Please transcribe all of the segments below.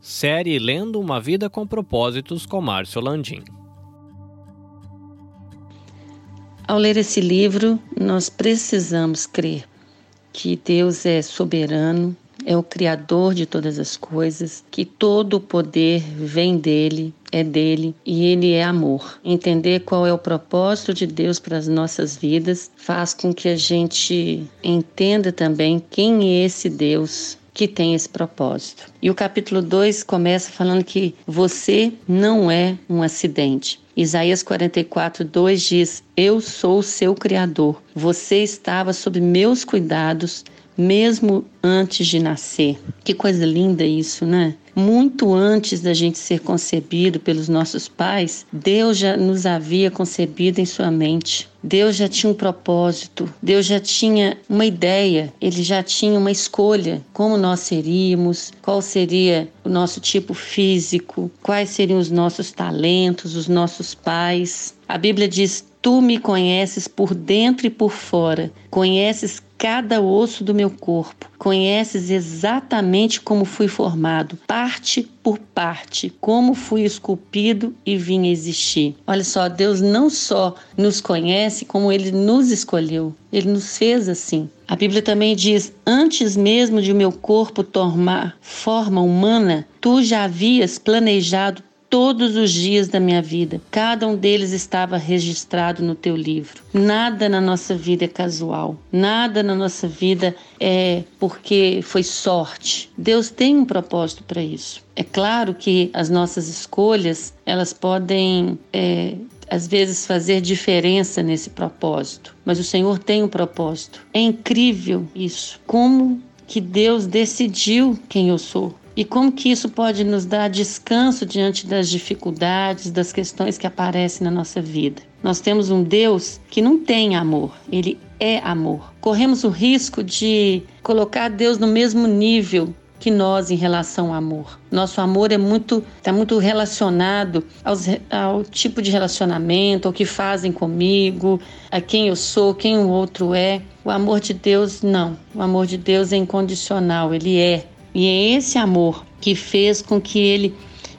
Série Lendo uma Vida com Propósitos com Márcio Landim. Ao ler esse livro, nós precisamos crer que Deus é soberano, é o Criador de todas as coisas, que todo o poder vem dele, é dele e ele é amor. Entender qual é o propósito de Deus para as nossas vidas faz com que a gente entenda também quem é esse Deus que tem esse propósito. E o capítulo 2 começa falando que você não é um acidente. Isaías 44, 2 diz: Eu sou o seu Criador. Você estava sob meus cuidados mesmo antes de nascer. Que coisa linda isso, né? Muito antes da gente ser concebido pelos nossos pais, Deus já nos havia concebido em sua mente. Deus já tinha um propósito, Deus já tinha uma ideia, ele já tinha uma escolha, como nós seríamos, qual seria o nosso tipo físico, quais seriam os nossos talentos, os nossos pais. A Bíblia diz: Tu me conheces por dentro e por fora, conheces cada osso do meu corpo. Conheces exatamente como fui formado, parte por parte, como fui esculpido e vim existir. Olha só, Deus não só nos conhece, como ele nos escolheu. Ele nos fez assim. A Bíblia também diz: Antes mesmo de meu corpo tomar forma humana, tu já havias planejado todos os dias da minha vida. Cada um deles estava registrado no teu livro. Nada na nossa vida é casual. Nada na nossa vida é porque foi sorte. Deus tem um propósito para isso. É claro que as nossas escolhas elas podem é, às vezes fazer diferença nesse propósito, mas o Senhor tem um propósito. É incrível isso. Como que Deus decidiu quem eu sou? E como que isso pode nos dar descanso diante das dificuldades, das questões que aparecem na nossa vida? Nós temos um Deus que não tem amor, ele é amor. Corremos o risco de colocar Deus no mesmo nível que nós em relação ao amor. Nosso amor é muito está muito relacionado aos, ao tipo de relacionamento, ao que fazem comigo, a quem eu sou, quem o outro é. O amor de Deus não. O amor de Deus é incondicional, ele é e é esse amor que fez com que ele,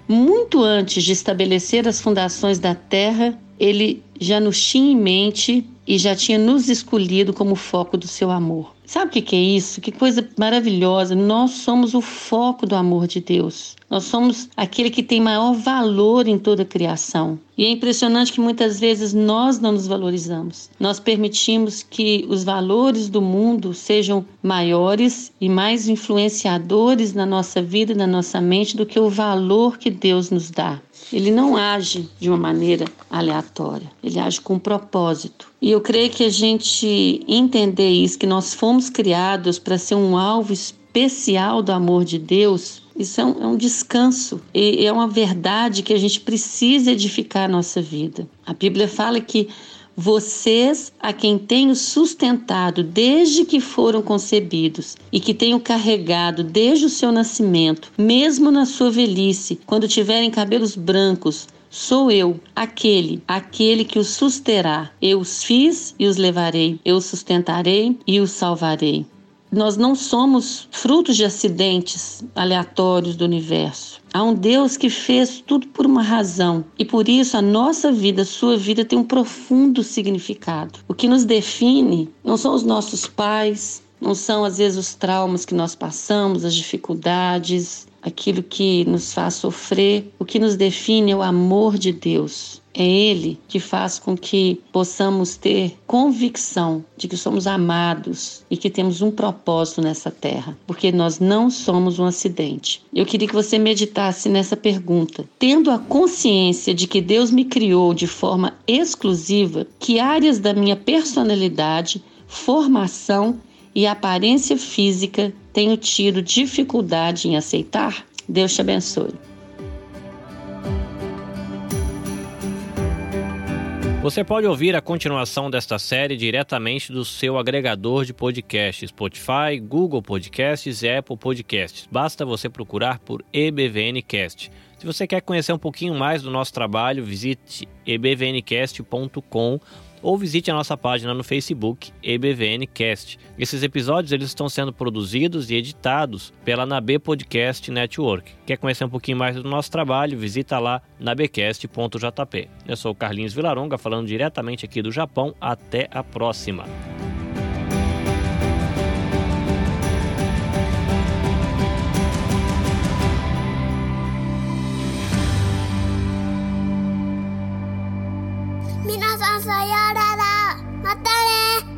muito antes de estabelecer as fundações da terra, ele já nos tinha em mente e já tinha nos escolhido como foco do seu amor. Sabe o que é isso? Que coisa maravilhosa! Nós somos o foco do amor de Deus. Nós somos aquele que tem maior valor em toda a criação. E é impressionante que muitas vezes nós não nos valorizamos. Nós permitimos que os valores do mundo sejam maiores e mais influenciadores na nossa vida e na nossa mente do que o valor que Deus nos dá. Ele não age de uma maneira aleatória, ele age com propósito. E eu creio que a gente entender isso, que nós fomos criados para ser um alvo especial do amor de Deus, isso é um, é um descanso e é uma verdade que a gente precisa edificar a nossa vida. A Bíblia fala que vocês a quem tenho sustentado desde que foram concebidos e que tenho carregado desde o seu nascimento, mesmo na sua velhice, quando tiverem cabelos brancos, Sou eu, aquele, aquele que os susterá. Eu os fiz e os levarei, eu os sustentarei e os salvarei. Nós não somos frutos de acidentes aleatórios do universo. Há um Deus que fez tudo por uma razão e por isso a nossa vida, a sua vida tem um profundo significado. O que nos define não são os nossos pais, não são às vezes os traumas que nós passamos, as dificuldades, aquilo que nos faz sofrer. O que nos define é o amor de Deus. É Ele que faz com que possamos ter convicção de que somos amados e que temos um propósito nessa terra, porque nós não somos um acidente. Eu queria que você meditasse nessa pergunta. Tendo a consciência de que Deus me criou de forma exclusiva, que áreas da minha personalidade, formação e aparência física tenho tido dificuldade em aceitar? Deus te abençoe. Você pode ouvir a continuação desta série diretamente do seu agregador de podcasts, Spotify, Google Podcasts e Apple Podcasts. Basta você procurar por EBVNcast. Se você quer conhecer um pouquinho mais do nosso trabalho, visite ebvncast.com ou visite a nossa página no Facebook EBVNcast. Esses episódios eles estão sendo produzidos e editados pela Nabe Podcast Network. Quer conhecer um pouquinho mais do nosso trabalho? Visita lá nabecast.jp. Eu sou o Carlinhos Vilaronga falando diretamente aqui do Japão. Até a próxima. 皆さんさようなら。またね